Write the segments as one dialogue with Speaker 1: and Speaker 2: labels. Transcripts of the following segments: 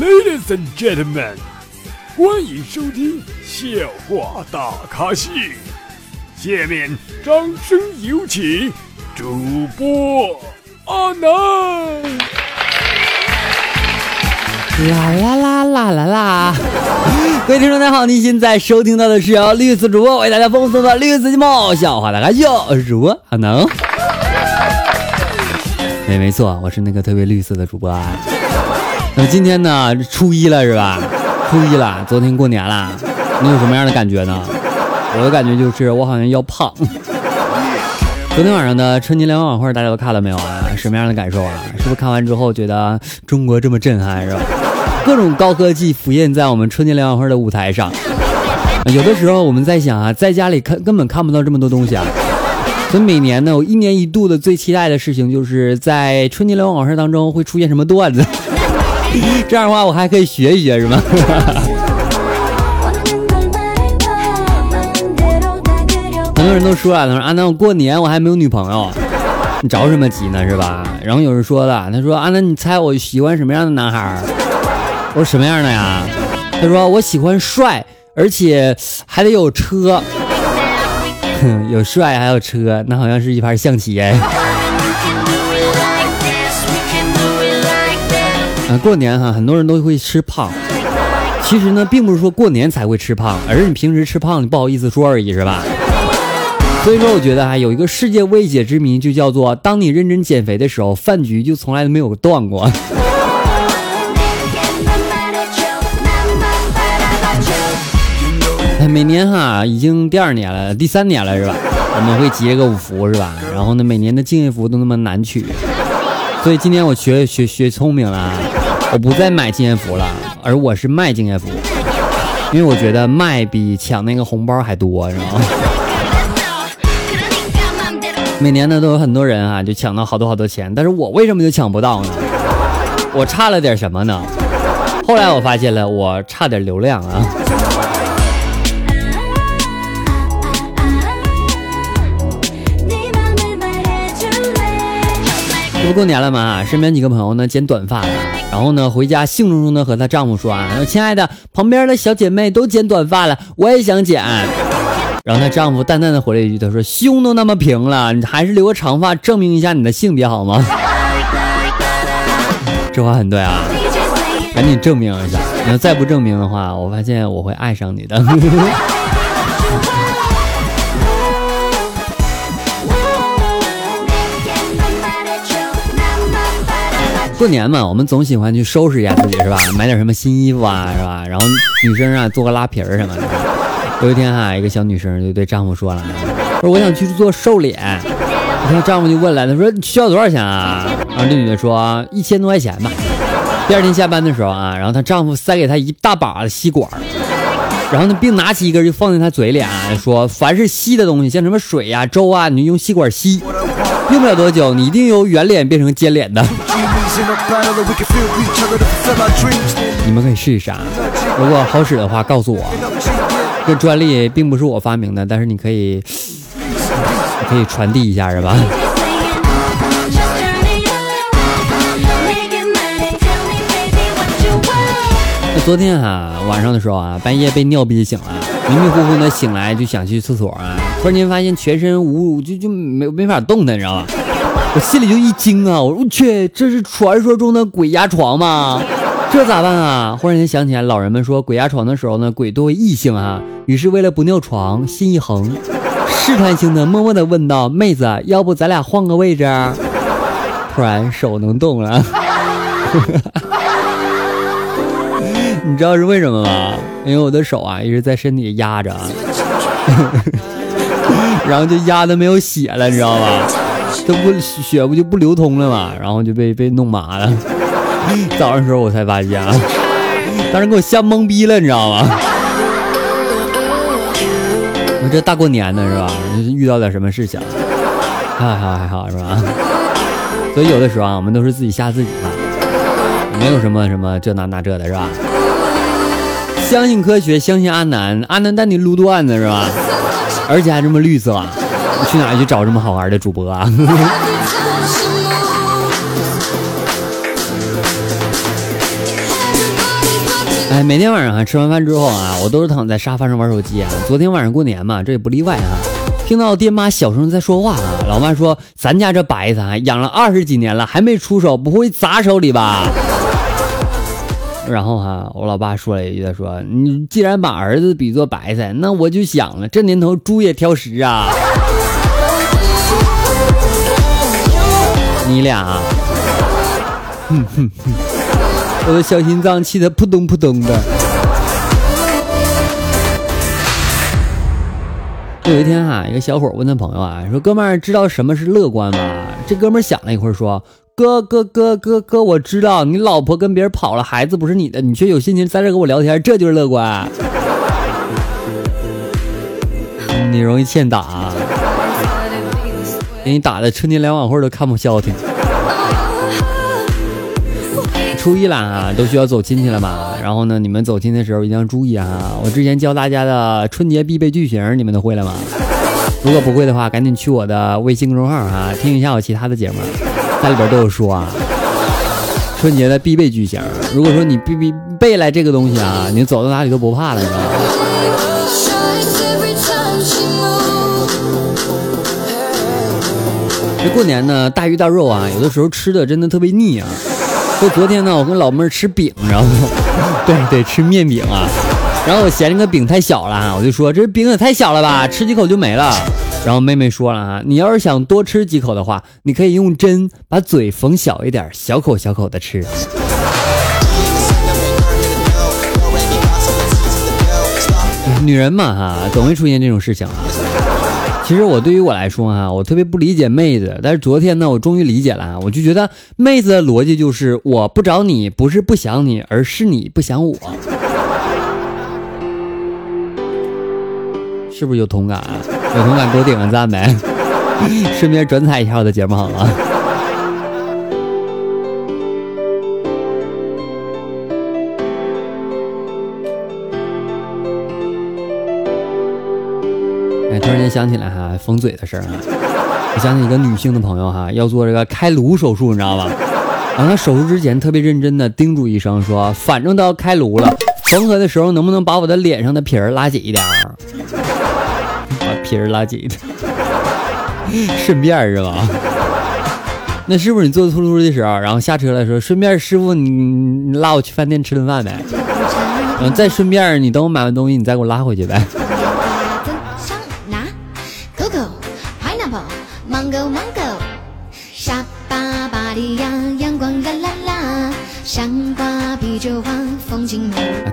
Speaker 1: Ladies and gentlemen，欢迎收听笑话大咖秀。下面掌声有请主播阿南。
Speaker 2: 啦啦啦啦啦啦！各位听众大家好，您现在收听到的是由绿色主播为大家奉送的绿色节目《笑话大咖秀》，我是主播阿能。没没错，我是那个特别绿色的主播啊。那今天呢，初一了是吧？初一了，昨天过年了，你有什么样的感觉呢？我的感觉就是我好像要胖。昨天晚上的春节联欢晚会大家都看了没有啊？什么样的感受啊？是不是看完之后觉得中国这么震撼是吧？各种高科技浮现在我们春节联欢会的舞台上。有的时候我们在想啊，在家里看根本看不到这么多东西啊。所以每年呢，我一年一度的最期待的事情，就是在春节联欢晚会当中会出现什么段子。这样的话，我还可以学一学，是吗？很多人都说了，他说阿南，我过年我还没有女朋友，你着什么急呢，是吧？然后有人说了，他说阿南，你猜我喜欢什么样的男孩？我说什么样的呀？他说我喜欢帅，而且还得有车。有帅还有车，那好像是一盘象棋哎。啊，过年哈，很多人都会吃胖。其实呢，并不是说过年才会吃胖，而是你平时吃胖，你不好意思说而已，是吧？所以说，我觉得啊，有一个世界未解之谜，就叫做当你认真减肥的时候，饭局就从来都没有断过。每年哈，已经第二年了，第三年了是吧？我们会结个五福是吧？然后呢，每年的敬业福都那么难取，所以今天我学学学聪明了，我不再买敬业福了，而我是卖敬业福，因为我觉得卖比抢那个红包还多，是吗？每年呢都有很多人啊，就抢到好多好多钱，但是我为什么就抢不到呢？我差了点什么呢？后来我发现了，我差点流量啊。不过年了嘛，身边几个朋友呢剪短发了，然后呢回家兴冲冲的和她丈夫说啊，亲爱的，旁边的小姐妹都剪短发了，我也想剪。然后她丈夫淡淡的回了一句，他说胸都那么平了，你还是留个长发证明一下你的性别好吗？这话很对啊，赶紧证明一下，你要再不证明的话，我发现我会爱上你的。过年嘛，我们总喜欢去收拾一下自己，是吧？买点什么新衣服啊，是吧？然后女生啊，做个拉皮儿什么的。有一天哈，一个小女生就对丈夫说了：“说我想去做瘦脸。”然后丈夫就问了：“他说需要多少钱啊？”然后这女的说：“一千多块钱吧。”第二天下班的时候啊，然后她丈夫塞给她一大把的吸管，然后呢，并拿起一根就放在她嘴里啊，说：“凡是吸的东西，像什么水呀、粥啊，你就用吸管吸，用不了多久，你一定由圆脸变成尖脸的。”你们可以试一试啊！如果好使的话，告诉我。这专利并不是我发明的，但是你可以，可以传递一下，是吧？那昨天啊晚上的时候啊，半夜被尿憋醒了，迷迷糊糊的醒来就想去厕所啊，突然间发现全身无就就没没法动弹，你知道吧？我心里就一惊啊！我说去，这是传说中的鬼压床吗？这咋办啊？忽然间想起来，老人们说鬼压床的时候呢，鬼多为异性啊。于是为了不尿床，心一横，试探性的默默的问道：“妹子，要不咱俩换个位置？” 突然手能动了，你知道是为什么吗？因为我的手啊一直在身体压着，然后就压的没有血了，你知道吧？这不血不就不流通了嘛，然后就被被弄麻了。早上时候我才发现，当时给我吓懵逼了，你知道吗？我这大过年的是吧？遇到点什么事情？还好还好是吧？所以有的时候啊，我们都是自己吓自己吧，没有什么什么这那那这的是吧？相信科学，相信阿南，阿南带你撸段子是吧？而且还这么绿色。去哪去找这么好玩的主播啊？哎，每天晚上啊，吃完饭之后啊，我都是躺在沙发上玩手机啊。昨天晚上过年嘛，这也不例外啊。听到爹妈小声在说话啊，老妈说：“咱家这白菜，养了二十几年了，还没出手，不会砸手里吧？” 然后哈，我老爸说了一句：“他说你既然把儿子比作白菜，那我就想了，这年头猪也挑食啊。”你俩，哼哼哼，我的小心脏气得扑通扑通的。有一天哈，一个小伙问他朋友啊，说：“哥们儿，知道什么是乐观吗？”这哥们儿想了一会儿，说：“哥哥哥哥哥，我知道，你老婆跟别人跑了，孩子不是你的，你却有心情在这跟我聊天，这就是乐观。你容易欠打。”给你打的春节联欢晚会都看不消停。初一了啊，都需要走亲戚了吧？然后呢，你们走亲戚的时候一定要注意啊！我之前教大家的春节必备句型，你们都会了吗？如果不会的话，赶紧去我的微信公众号啊，听一下我其他的节目，在里边都有说啊。春节的必备句型，如果说你必必背来这个东西啊，你走到哪里都不怕了，你知道吗？这过年呢，大鱼大肉啊，有的时候吃的真的特别腻啊。就昨天呢，我跟老妹儿吃饼，然后 对对吃面饼啊，然后我嫌这个饼太小了，我就说这饼也太小了吧，吃几口就没了。然后妹妹说了啊，你要是想多吃几口的话，你可以用针把嘴缝小一点，小口小口的吃。女人嘛哈，总会出现这种事情啊。其实我对于我来说啊，我特别不理解妹子，但是昨天呢，我终于理解了。我就觉得妹子的逻辑就是，我不找你不是不想你，而是你不想我。是不是有同感？有同感给我点个赞呗，顺便转载一下我的节目好吗？突然间想起来哈，缝嘴的事儿啊，我想起一个女性的朋友哈，要做这个开颅手术，你知道吧？然后她手术之前特别认真的叮嘱医生说，反正都要开颅了，缝合的时候能不能把我的脸上的皮儿拉紧一点儿？把皮儿拉紧一点，顺便是吧？那是不是你坐出租的时候，然后下车的时候，顺便师傅你你拉我去饭店吃顿饭呗？嗯，再顺便你等我买完东西，你再给我拉回去呗？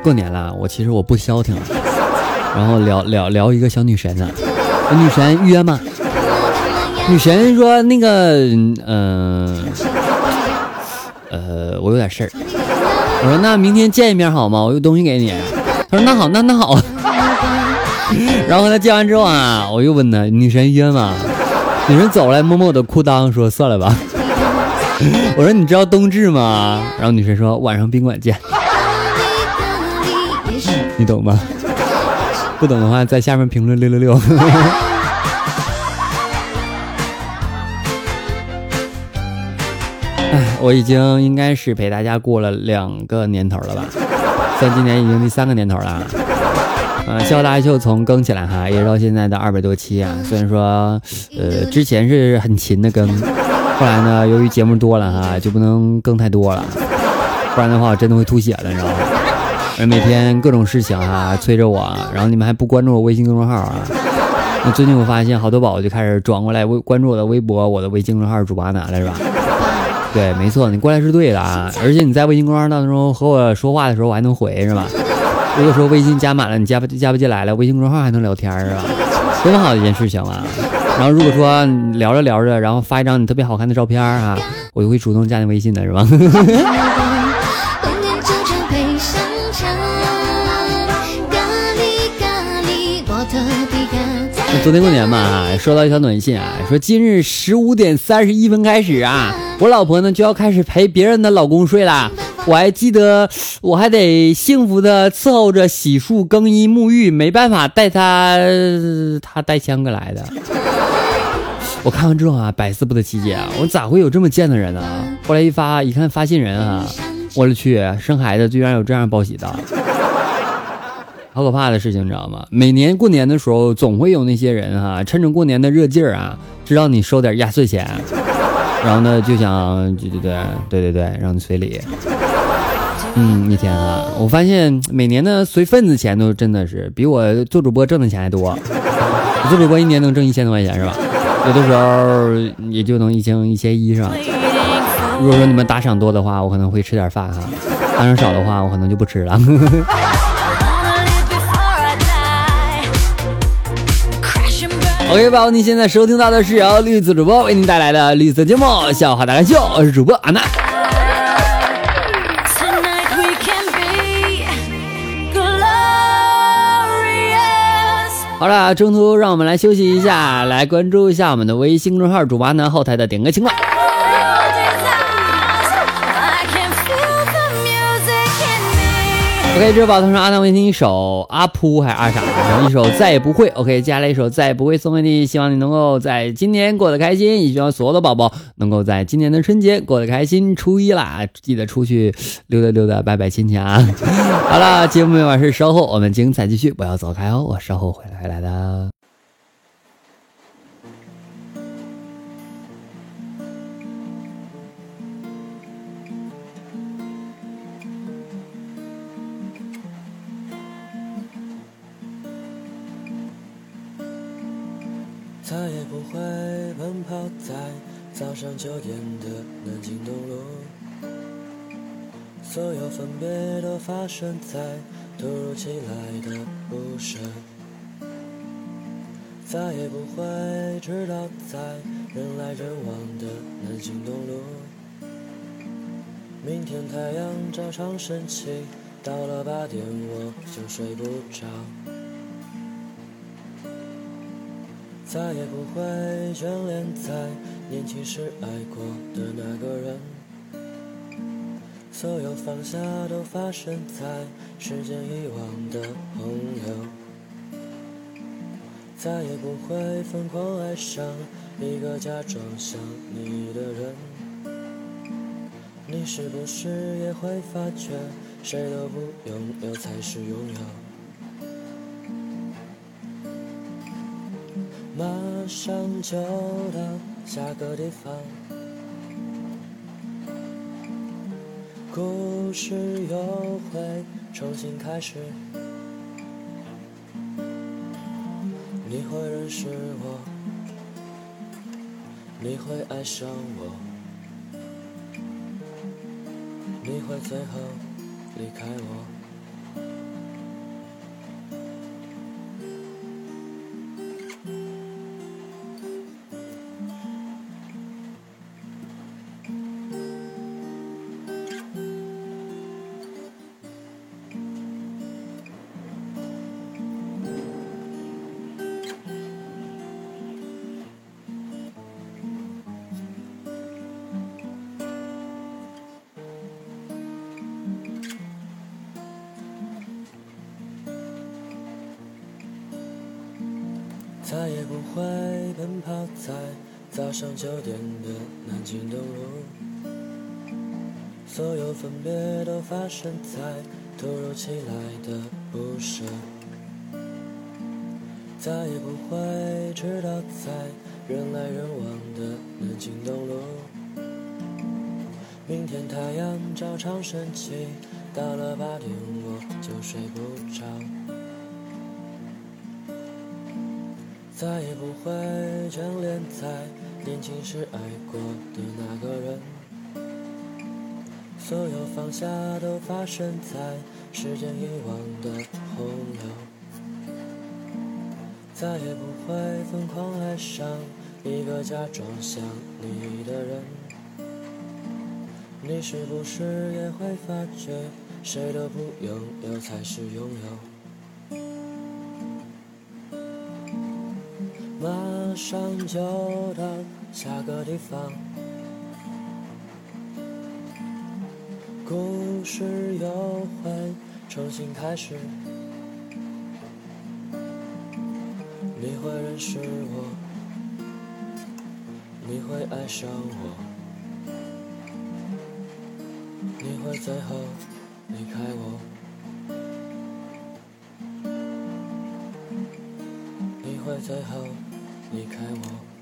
Speaker 2: 过年了，我其实我不消停了，然后聊聊聊一个小女神呢，女神约吗？女神说那个，嗯，呃，我有点事儿。我说那明天见一面好吗？我有东西给你。他说那好，那那好。然后他见完之后啊，我又问他女神约吗？女神走来摸摸我的裤裆，说算了吧。我说你知道冬至吗？然后女神说晚上宾馆见。你懂吗？不懂的话，在下面评论六六六。哎，我已经应该是陪大家过了两个年头了吧？算今年已经第三个年头了。嗯，笑大秀从更起来哈，一直到现在的二百多期啊。虽然说，呃，之前是很勤的更，后来呢，由于节目多了哈，就不能更太多了，不然的话我真的会吐血了，你知道吗？而每天各种事情啊催着我，然后你们还不关注我微信公众号啊？那最近我发现好多宝宝就开始转过来微关注我的微博，我的微信公众号主播哪了是吧？对，没错，你过来是对的啊！而且你在微信公众号当中和我说话的时候，我还能回是吧？如果说微信加满了，你加不加不进来了，微信公众号还能聊天是吧？多么好的一件事情啊！然后如果说聊着聊着，然后发一张你特别好看的照片啊，我就会主动加你微信的是吧？昨天过年嘛，收到一条短信啊，说今日十五点三十一分开始啊，我老婆呢就要开始陪别人的老公睡了。我还记得，我还得幸福的伺候着洗漱、更衣、沐浴，没办法带他，他带香哥来的。我看完之后啊，百思不得其解啊，我咋会有这么贱的人呢？后来一发一看发信人啊，我的去，生孩子居然有这样报喜的。好可怕的事情，你知道吗？每年过年的时候，总会有那些人哈，趁着过年的热劲儿啊，知道你收点压岁钱，然后呢就想，对对对对对对，让你随礼。嗯，一天啊，我发现每年的随份子钱都真的是比我做主播挣的钱还多。我做主播一年能挣一千多块钱是吧？有的时候也就能一千一千一是吧？如果说你们打赏多的话，我可能会吃点饭哈；打赏少的话，我可能就不吃了。OK，宝宝，你现在收听到的是由绿色主播为您带来的绿色节目《笑话大开秀》，我是主播阿娜。好了，中途让我们来休息一下，来关注一下我们的微信公众号主播呢后台的点歌情况。OK，这宝他说阿南，我听一首阿扑还是阿傻，然后一首再也不会。OK，接下来一首再也不会送给你，希望你能够在今年过得开心，也希望所有的宝宝能够在今年的春节过得开心。初一啦，记得出去溜达溜达，拜拜亲戚啊！好了，节目完事稍后我们精彩继续，不要走开哦，我稍后会来来的。
Speaker 3: 再也不会奔跑在早上九点的南京东路，所有分别都发生在突如其来的不舍。再也不会知道在人来人往的南京东路，明天太阳照常升起，到了八点我就睡不着。再也不会眷恋在年轻时爱过的那个人，所有放下都发生在时间遗忘的洪流。再也不会疯狂爱上一个假装想你的人，你是不是也会发觉，谁都不拥有才是拥有？上就到下个地方，故事又会重新开始。你会认识我，你会爱上我，你会最后离开我。奔跑在早上九点的南京东路，所有分别都发生在突如其来的不舍。再也不会知道在人来人往的南京东路，明天太阳照常升起，到了八点我就睡不着。再也不会眷恋在年轻时爱过的那个人，所有放下都发生在时间遗忘的洪流。再也不会疯狂爱上一个假装想你的人，你是不是也会发觉，谁都不拥有才是拥有？上就到下个地方，故事又会重新开始。你会认识我，你会爱上我，你会最后离开我。你会最后离开我。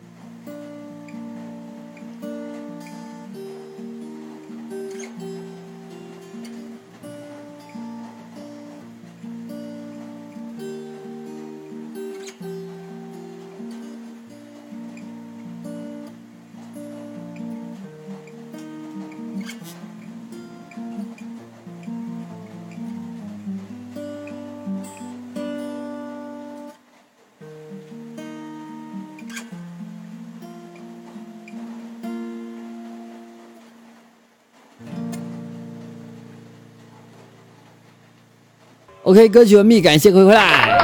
Speaker 2: OK，歌曲完毕，感谢回回来。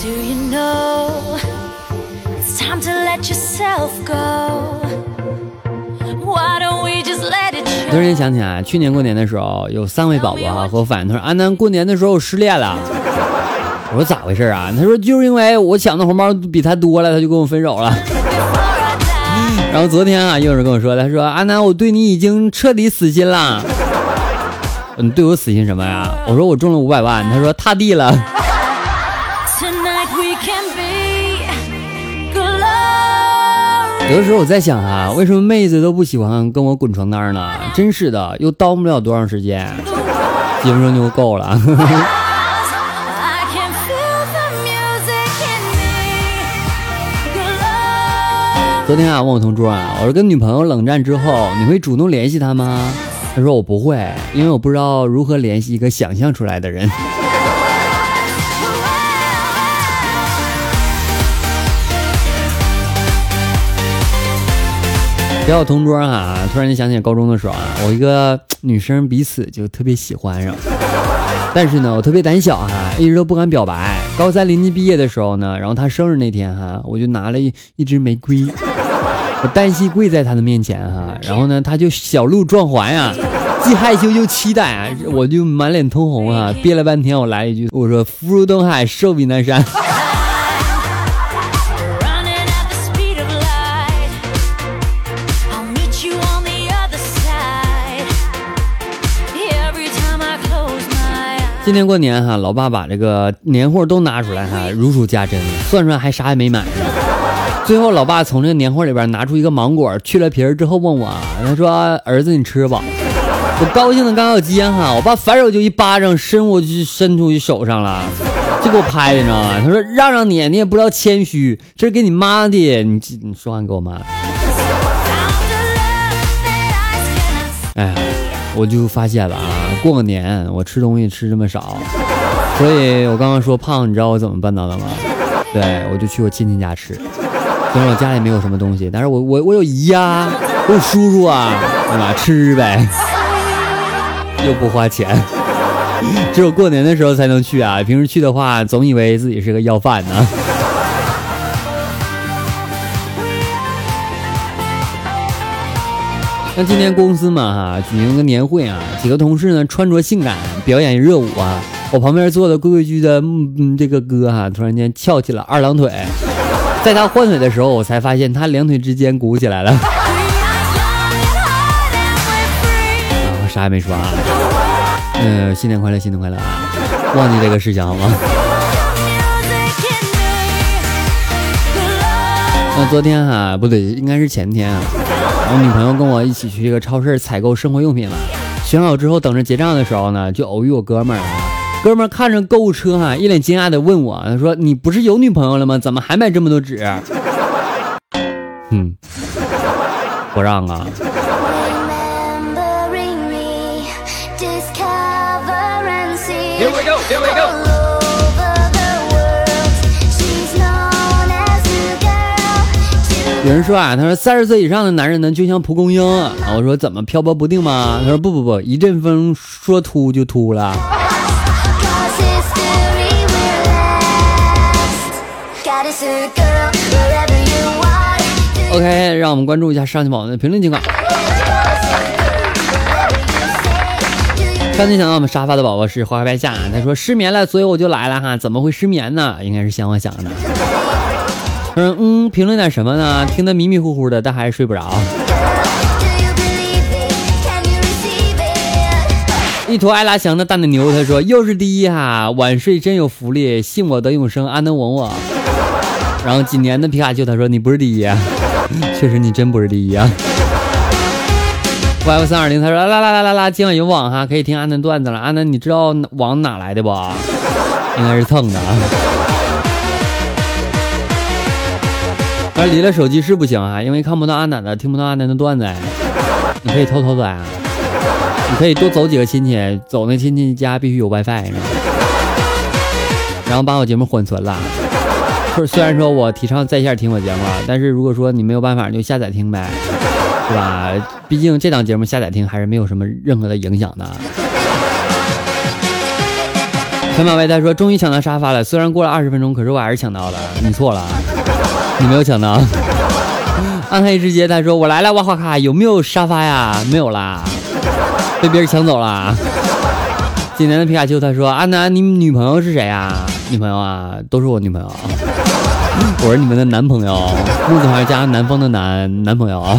Speaker 4: Do you know it's time to let yourself go? Why don't we just let it
Speaker 2: 突?然间想起来，去年过年的时候，有三位宝宝啊和我反映，他说安南过年的时候失恋了。我说咋回事啊？他说就是因为我抢的红包比他多了，他就跟我分手了。然后昨天啊，又有人跟我说，他说阿南，我对你已经彻底死心了。你对我死心什么呀？我说我中了五百万。他说踏地了。有的时候我在想啊，为什么妹子都不喜欢跟我滚床单呢？真是的，又耽误不了多长时间，几分钟就够了。昨天啊，问我同桌啊，我说跟女朋友冷战之后，你会主动联系她吗？他说我不会，因为我不知道如何联系一个想象出来的人。聊我同桌啊，突然间想起高中的时候啊，我一个女生彼此就特别喜欢上，但是呢，我特别胆小哈、一直都不敢表白。高三临近毕业的时候呢，然后他生日那天哈、我就拿了一一支玫瑰，我单膝跪在他的面前哈、然后呢，他就小鹿撞环呀、既害羞又期待啊，我就满脸通红啊，憋了半天，我来一句，我说福如东海，寿比南山。今年过年哈，老爸把这个年货都拿出来哈，如数家珍，算算还啥也没买呢。最后，老爸从这个年货里边拿出一个芒果，去了皮儿之后问我，他说：“儿子，你吃吧。”我高兴的刚要接哈，我爸反手就一巴掌伸过去，伸出去手上了，就给我拍的，你知道吗？他说：“让让你，你也不知道谦虚，这是给你妈的，你你说话你给我妈。”哎呀，我就发现了啊，过个年我吃东西吃这么少，所以我刚刚说胖，你知道我怎么办到的吗？对，我就去我亲戚家吃，虽然我家里没有什么东西，但是我我我有姨呀、我有叔叔啊，对吧？吃呗，又不花钱，只有过年的时候才能去啊，平时去的话，总以为自己是个要饭呢。那今天公司嘛哈举行个年会啊，几个同事呢穿着性感表演热舞啊，我旁边坐的规规矩矩的嗯这个哥哈、突然间翘起了二郎腿，在他换腿的时候，我才发现他两腿之间鼓起来了。啊
Speaker 4: ，We are young and hard and we're free.
Speaker 2: 我啥也没说啊。嗯、新年快乐，新年快乐啊！忘记这个事情好吗？那昨天哈、不对，应该是前天啊，我女朋友跟我一起去这个超市采购生活用品了，选好之后等着结账的时候呢，就偶遇我哥们儿了。哥们儿看着购物车哈、一脸惊讶的问我，他说：“你不是有女朋友了吗？怎么还买这么多纸？”嗯，不让啊。有人说啊，他说三十岁以上的男人呢，就像蒲公英啊。我说怎么漂泊不定吗？他说不不不，一阵风说秃就秃了。OK，让我们关注一下上期宝宝的评论情况。刚才想到我们沙发的宝宝是花花白夏，他说失眠了，所以我就来了哈。怎么会失眠呢？应该是想我想的。他说嗯，评论点什么呢？听得迷迷糊糊的，但还是睡不着。一坨爱拉翔的大奶牛，他说又是第一哈，晚睡真有福利，信我得永生，安能稳我。然后几年的皮卡丘，他说你不是第一，确实你真不是第一啊。Y 三二零，他说啦啦啦啦啦，今晚有网哈，可以听安南段子了。安南，你知道网哪来的不？应该是蹭的啊。但离了手机是不行啊，因为看不到安南的，听不到安南的段子。你可以偷偷的，你可以多走几个亲戚，走那亲戚家必须有 WiFi，然后把我节目缓存了。是虽然说我提倡在线听我节目，但是如果说你没有办法，就下载听呗，是吧？毕竟这档节目下载听还是没有什么任何的影响的。小马威他说终于抢到沙发了，虽然过了二十分钟，可是我还是抢到了。你错了，你没有抢到。暗黑之街他说我来了，哇哈卡有没有沙发呀？没有啦，被别人抢走了。今年的皮卡丘他说阿南，你女朋友是谁呀？女朋友啊，都是我女朋友。我是你们的男朋友，木字旁加南方的男男朋友啊。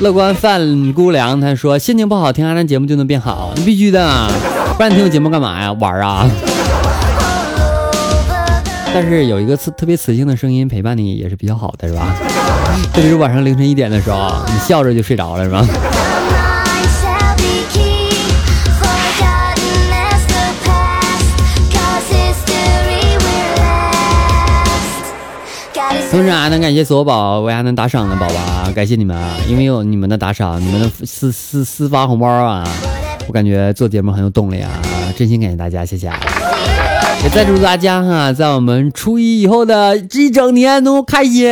Speaker 2: 乐观范姑娘他说心情不好听阿南节目就能变好，必须的，不然你听我节目干嘛呀？玩啊！但是有一个磁特别磁性的声音陪伴你也是比较好的，是吧？特别是晚上凌晨一点的时候，你笑着就睡着了，是吧？同时还，能感谢所有宝为阿南打赏的宝宝啊，感谢你们啊！因为有你们的打赏，你们的私私私发红包啊，我感觉做节目很有动力啊！真心感谢大家，谢谢啊！也再祝大家哈，在我们初一以后的这一整年都开心。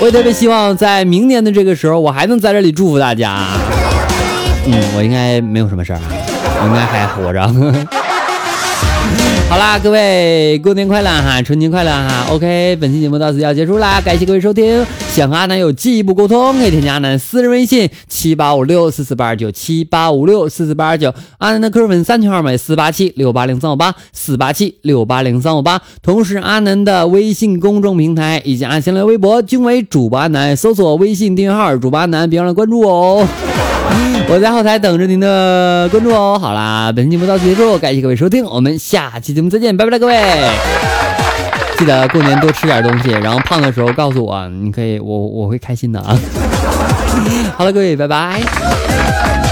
Speaker 2: 我也特别希望在明年的这个时候，我还能在这里祝福大家。嗯，我应该没有什么事儿，我应该还活着。好啦，各位过年快乐哈，春节快乐哈。OK，本期节目到此要结束啦，感谢各位收听。想和阿南有进一步沟通，可以添加阿南私人微信七八五六四四八二九七八五六四四八二九。阿南的 QQ 粉三群号码四八七六八零三五八四八七六八零三五八。同时，阿南的微信公众平台以及阿新浪微博均为主播阿南，搜索微信订阅号主播阿南，别忘了关注我哦。我在后台等着您的关注哦。好啦，本期节目到此结束，感谢各位收听，我们下期节目再见，拜拜了各位。记得过年多吃点东西，然后胖的时候告诉我，你可以，我我会开心的啊。好了，各位，拜拜。